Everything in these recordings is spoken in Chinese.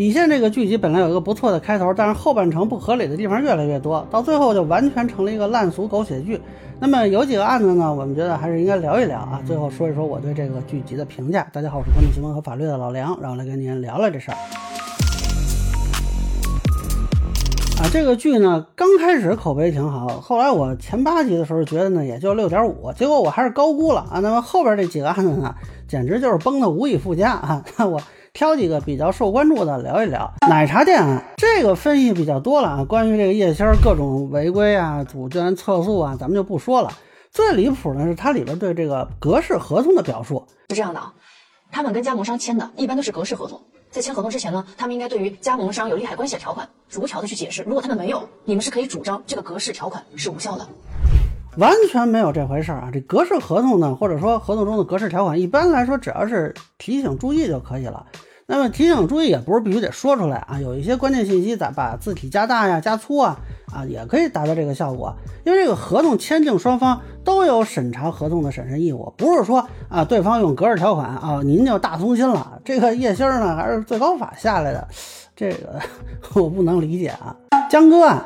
底线这个剧集本来有一个不错的开头，但是后半程不合理的地方越来越多，到最后就完全成了一个烂俗狗血剧。那么有几个案子呢，我们觉得还是应该聊一聊啊。最后说一说我对这个剧集的评价。大家好，我是关注新闻和法律的老梁，让我来跟您聊聊这事儿。啊，这个剧呢，刚开始口碑挺好，后来我前八集的时候觉得呢，也就六点五，结果我还是高估了啊。那么后边这几个案子呢，简直就是崩的无以复加啊。那我挑几个比较受关注的聊一聊。奶茶店啊这个分析比较多了啊，关于这个叶鑫各种违规啊、阻断测速啊，咱们就不说了。最离谱的是它里边对这个格式合同的表述是这样的啊，他们跟加盟商签的一般都是格式合同。在签合同之前呢，他们应该对于加盟商有利害关系的条款逐条的去解释。如果他们没有，你们是可以主张这个格式条款是无效的。完全没有这回事儿啊！这格式合同呢，或者说合同中的格式条款，一般来说只要是提醒注意就可以了。那么提醒注意也不是必须得说出来啊，有一些关键信息咱把字体加大呀、加粗啊，啊也可以达到这个效果。因为这个合同签订双方都有审查合同的审慎义务，不是说啊对方用格式条款啊您就大松心了。这个叶星呢还是最高法下来的，这个 我不能理解啊。江歌案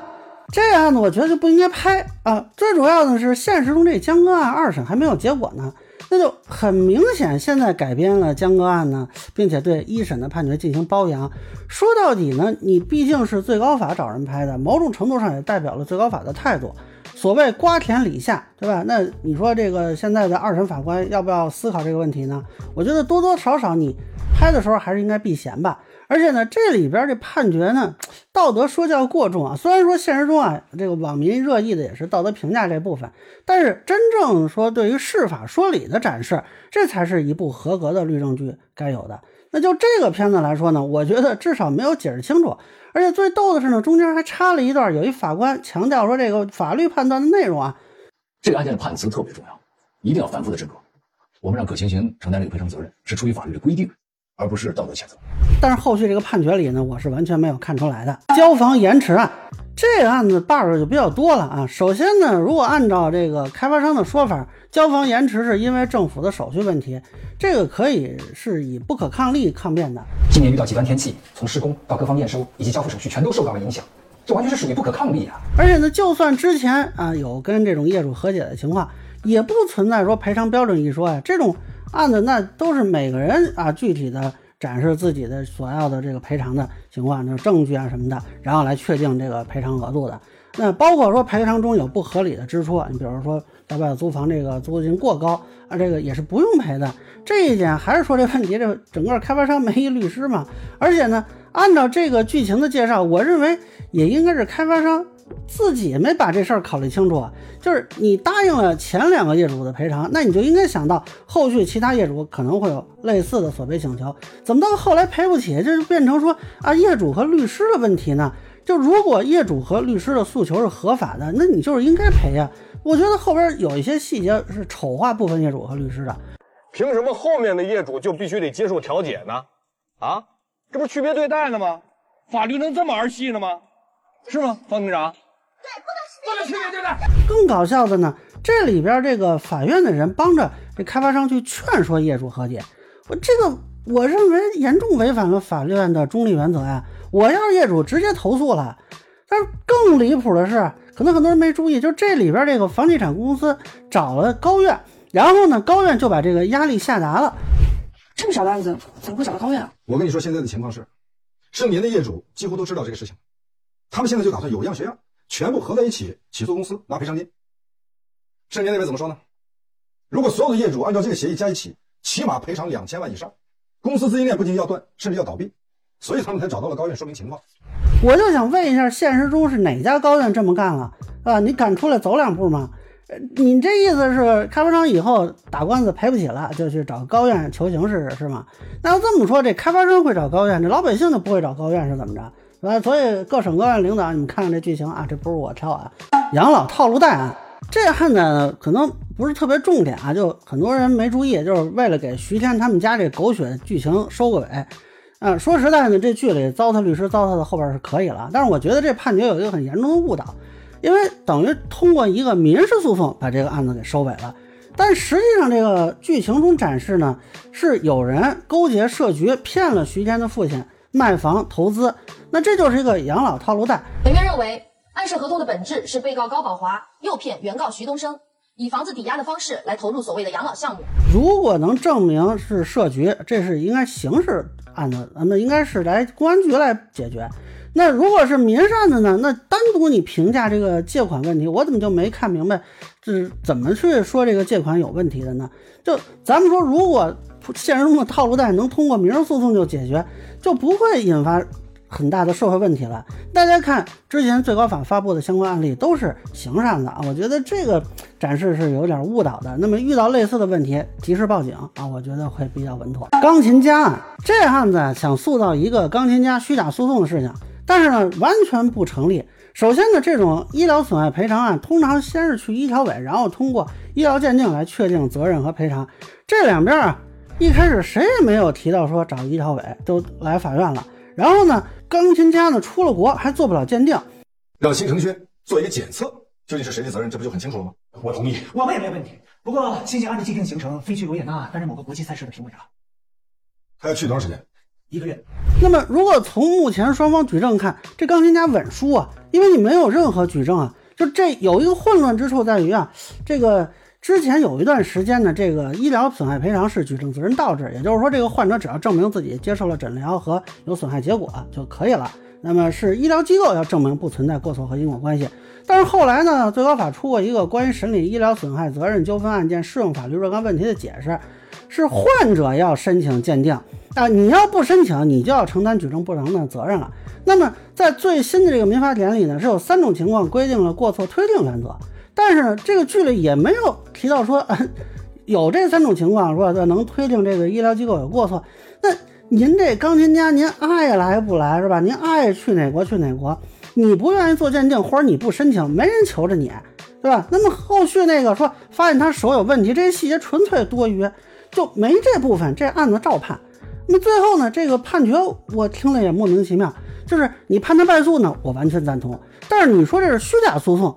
这个案子我觉得就不应该拍啊，最主要的是现实中这江歌案二审还没有结果呢。那就很明显，现在改编了江歌案呢，并且对一审的判决进行褒扬。说到底呢，你毕竟是最高法找人拍的，某种程度上也代表了最高法的态度。所谓瓜田李下，对吧？那你说这个现在的二审法官要不要思考这个问题呢？我觉得多多少少你拍的时候还是应该避嫌吧。而且呢，这里边这判决呢，道德说教过重啊。虽然说现实中啊，这个网民热议的也是道德评价这部分，但是真正说对于释法说理的展示，这才是一部合格的律政剧该有的。那就这个片子来说呢，我觉得至少没有解释清楚。而且最逗的是呢，中间还插了一段，有一法官强调说，这个法律判断的内容啊，这个案件的判词特别重要，一定要反复的斟酌。我们让可行行承担这个赔偿责任，是出于法律的规定。而不是道德谴责，但是后续这个判决里呢，我是完全没有看出来的。交房延迟案这个案子 bug 就比较多了啊。首先呢，如果按照这个开发商的说法，交房延迟是因为政府的手续问题，这个可以是以不可抗力抗辩的。今年遇到极端天气，从施工到各方验收以及交付手续全都受到了影响，这完全是属于不可抗力啊。而且呢，就算之前啊有跟这种业主和解的情况，也不存在说赔偿标准一说呀，这种。案子那都是每个人啊具体的展示自己的所要的这个赔偿的情况，就是证据啊什么的，然后来确定这个赔偿额度的。那包括说赔偿中有不合理的支出，你比如说在外头租房这个租金过高啊，这个也是不用赔的。这一点还是说这问题，这整个开发商没一律师嘛。而且呢，按照这个剧情的介绍，我认为也应该是开发商。自己没把这事儿考虑清楚啊！就是你答应了前两个业主的赔偿，那你就应该想到后续其他业主可能会有类似的索赔请求。怎么到后来赔不起，这就变成说啊业主和律师的问题呢？就如果业主和律师的诉求是合法的，那你就是应该赔呀！我觉得后边有一些细节是丑化部分业主和律师的。凭什么后面的业主就必须得接受调解呢？啊，这不是区别对待呢吗？法律能这么儿戏呢吗？是吗，方厅长？对，不能区别对待。更搞笑的呢，这里边这个法院的人帮着这开发商去劝说业主和解，我这个我认为严重违反了法院的中立原则呀！我要是业主，直接投诉了。但是更离谱的是，可能很多人没注意，就这里边这个房地产公司找了高院，然后呢，高院就把这个压力下达了。这么小的案子怎么会找到高院？我跟你说，现在的情况是，盛年的业主几乎都知道这个事情。他们现在就打算有样学样，全部合在一起起诉公司拿赔偿金。盛年那边怎么说呢？如果所有的业主按照这个协议加一起，起码赔偿两千万以上，公司资金链不仅要断，甚至要倒闭。所以他们才找到了高院说明情况。我就想问一下，现实中是哪家高院这么干了啊？你敢出来走两步吗？你这意思是开发商以后打官司赔不起了，就去找高院求情试试是吗？那要这么说，这开发商会找高院，这老百姓就不会找高院是怎么着？啊，所以各省各院领导，你们看看这剧情啊，这不是我挑啊。养老套路贷案，这案子可能不是特别重点啊，就很多人没注意，就是为了给徐天他们家这狗血剧情收个尾。啊，说实在的，这剧里糟蹋律师糟蹋的后边是可以了，但是我觉得这判决有一个很严重的误导，因为等于通过一个民事诉讼把这个案子给收尾了，但实际上这个剧情中展示呢，是有人勾结设局骗了徐天的父亲。卖房、投资，那这就是一个养老套路贷。本院认为，暗示合同的本质是被告高宝华诱骗原告徐东升，以房子抵押的方式来投入所谓的养老项目。如果能证明是设局，这是应该刑事案子，那么应该是来公安局来解决。那如果是民事案子呢？那单独你评价这个借款问题，我怎么就没看明白，这是怎么去说这个借款有问题的呢？就咱们说，如果现实中的套路贷能通过民事诉讼就解决，就不会引发很大的社会问题了。大家看之前最高法发布的相关案例都是刑事案子啊，我觉得这个展示是有点误导的。那么遇到类似的问题，及时报警啊，我觉得会比较稳妥。钢琴家案这案子想塑造一个钢琴家虚假诉讼的事情。但是呢，完全不成立。首先呢，这种医疗损害赔偿案，通常先是去医调委，然后通过医疗鉴定来确定责任和赔偿。这两边啊，一开始谁也没有提到说找医调委，都来法院了。然后呢，钢琴家呢出了国还做不了鉴定，让新城轩做一个检测，究竟是谁的责任，这不就很清楚了吗？我同意，我们也没问题。不过，星星按照既定行程飞去维也纳担任某个国际赛事的评委了。他要去多长时间？一个月。那么，如果从目前双方举证看，这钢琴家稳输啊，因为你没有任何举证啊。就这有一个混乱之处在于啊，这个之前有一段时间呢，这个医疗损害赔偿是举证责任倒置，也就是说，这个患者只要证明自己接受了诊疗和有损害结果就可以了。那么是医疗机构要证明不存在过错和因果关系。但是后来呢，最高法出过一个关于审理医疗损害责任纠纷案件适用法律若干问题的解释，是患者要申请鉴定。啊，你要不申请，你就要承担举证不能的责任了。那么，在最新的这个民法典里呢，是有三种情况规定了过错推定原则，但是呢，这个剧里也没有提到说 有这三种情况，说能推定这个医疗机构有过错。那您这钢琴家，您爱来不来是吧？您爱去哪国去哪国，你不愿意做鉴定或者你不申请，没人求着你，对吧？那么后续那个说发现他手有问题，这些细节纯粹多余，就没这部分，这案子照判。那么最后呢？这个判决我听了也莫名其妙。就是你判他败诉呢，我完全赞同。但是你说这是虚假诉讼，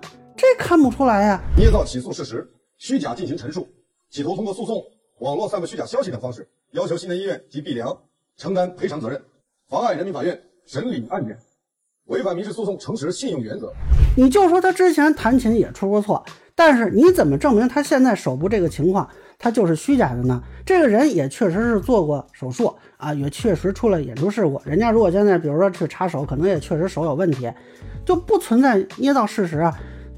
看不出来呀。捏造起诉事实，虚假进行陈述，企图通过诉讼、网络散布虚假消息等方式，要求西南医院及毕良承担赔偿责任，妨碍人民法院审理案件，违反民事诉讼诚实信用原则。你就说他之前弹琴也出过错，但是你怎么证明他现在手部这个情况？他就是虚假的呢？这个人也确实是做过手术啊，也确实出了演出事故。人家如果现在比如说去查手，可能也确实手有问题，就不存在捏造事实啊。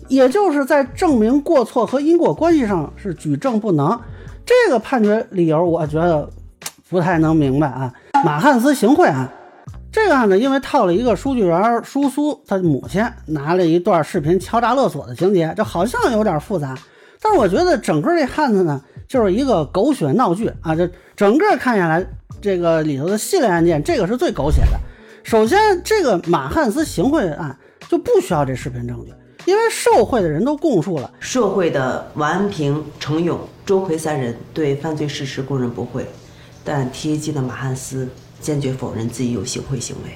也就是在证明过错和因果关系上是举证不能。这个判决理由我觉得不太能明白啊。马汉斯行贿案，这个案子因为套了一个书记员舒苏他母亲拿了一段视频敲诈勒索的情节，这好像有点复杂。但是我觉得整个这案子呢。就是一个狗血闹剧啊！这整个看下来，这个里头的系列案件，这个是最狗血的。首先，这个马汉斯行贿案就不需要这视频证据，因为受贿的人都供述了。受贿的王安平、程勇、周奎三人对犯罪事实供认不讳，但提及的马汉斯坚决否认自己有行贿行为。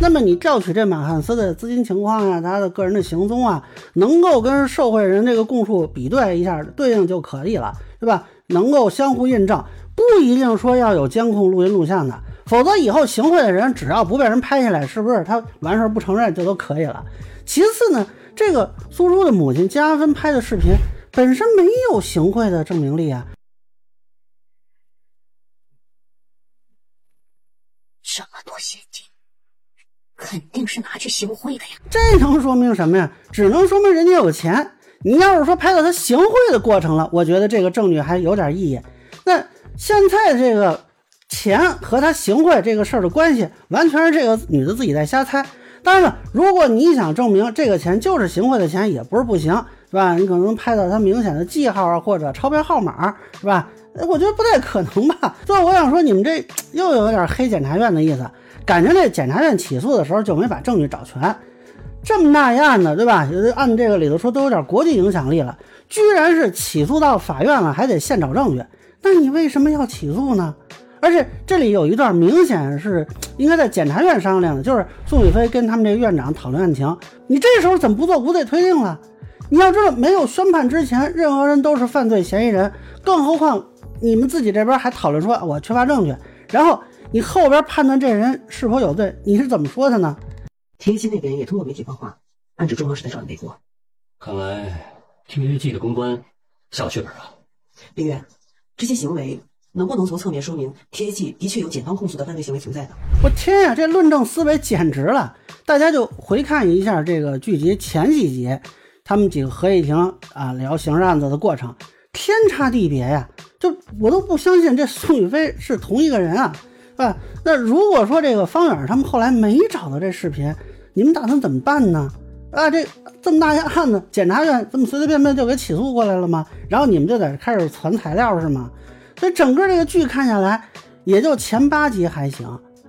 那么你调取这马汉斯的资金情况啊，他的个人的行踪啊，能够跟受贿人这个供述比对一下，对应就可以了，对吧？能够相互印证，不一定说要有监控录音录像的，否则以后行贿的人只要不被人拍下来，是不是他完事儿不承认就都可以了？其次呢，这个苏珠的母亲加芬拍的视频本身没有行贿的证明力啊，这么多现金，肯定是拿去行贿的呀。这能说明什么呀？只能说明人家有钱。你要是说拍到他行贿的过程了，我觉得这个证据还有点意义。那现在这个钱和他行贿这个事儿的关系，完全是这个女的自己在瞎猜。当然了，如果你想证明这个钱就是行贿的钱，也不是不行，是吧？你可能拍到他明显的记号啊，或者钞票号码，是吧？我觉得不太可能吧。所以我想说，你们这又有点黑检察院的意思，感觉这检察院起诉的时候就没把证据找全。这么大一案子，对吧？按这个里头说，都有点国际影响力了，居然是起诉到法院了，还得现找证据。那你为什么要起诉呢？而且这里有一段明显是应该在检察院商量的，就是宋宇飞跟他们这个院长讨论案情。你这时候怎么不做无罪推定了？你要知道，没有宣判之前，任何人都是犯罪嫌疑人，更何况你们自己这边还讨论说我缺乏证据，然后你后边判断这人是否有罪，你是怎么说的呢？天津那边也通过媒体放话，暗指中方是在找你背锅。看来 TAG 的公关下了血本啊。林远，这些行为能不能从侧面说明 TAG 的确有检方控诉的犯罪行为存在呢？我天呀，这论证思维简直了！大家就回看一下这个剧集前几集，他们几个合议庭啊聊刑事案子的过程，天差地别呀！就我都不相信这宋宇飞是同一个人啊，啊，那如果说这个方远他们后来没找到这视频，你们打算怎么办呢？啊，这这么大一案子，检察院这么随随便便就给起诉过来了吗？然后你们就在这开始传材料是吗？所以整个这个剧看下来，也就前八集还行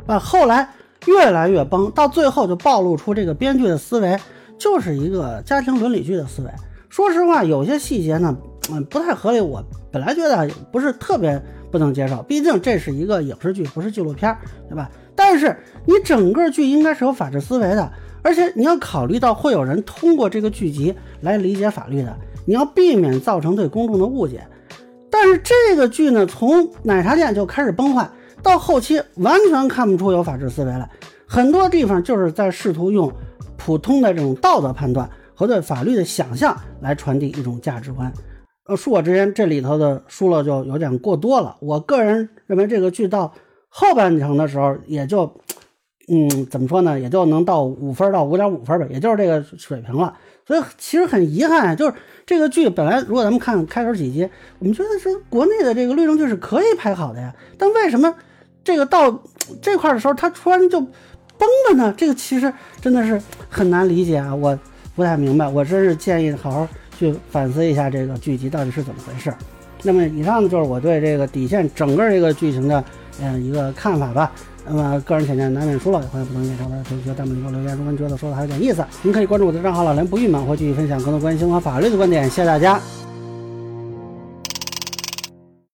啊，后来越来越崩，到最后就暴露出这个编剧的思维就是一个家庭伦理剧的思维。说实话，有些细节呢，嗯，不太合理。我本来觉得不是特别不能接受，毕竟这是一个影视剧，不是纪录片，对吧？但是你整个剧应该是有法治思维的。而且你要考虑到会有人通过这个剧集来理解法律的，你要避免造成对公众的误解。但是这个剧呢，从奶茶店就开始崩坏，到后期完全看不出有法治思维来，很多地方就是在试图用普通的这种道德判断和对法律的想象来传递一种价值观。呃，恕我直言，这里头的疏漏就有点过多了。我个人认为，这个剧到后半程的时候也就。嗯，怎么说呢？也就能到五分到五点五分吧，也就是这个水平了。所以其实很遗憾，就是这个剧本来如果咱们看开头几集，我们觉得是国内的这个律政剧是可以拍好的呀。但为什么这个到这块的时候，它突然就崩了呢？这个其实真的是很难理解啊，我不太明白。我真是建议好好去反思一下这个剧集到底是怎么回事。那么以上呢，就是我对这个底线整个这个剧情的嗯一个看法吧。那么个人浅见难免疏漏，欢迎不同意见小伙伴评论弹幕里给我留言。如果你觉得说的还有点意思，您可以关注我的账号老梁不郁闷，会继续分享更多关于新闻和法律的观点。谢谢大家。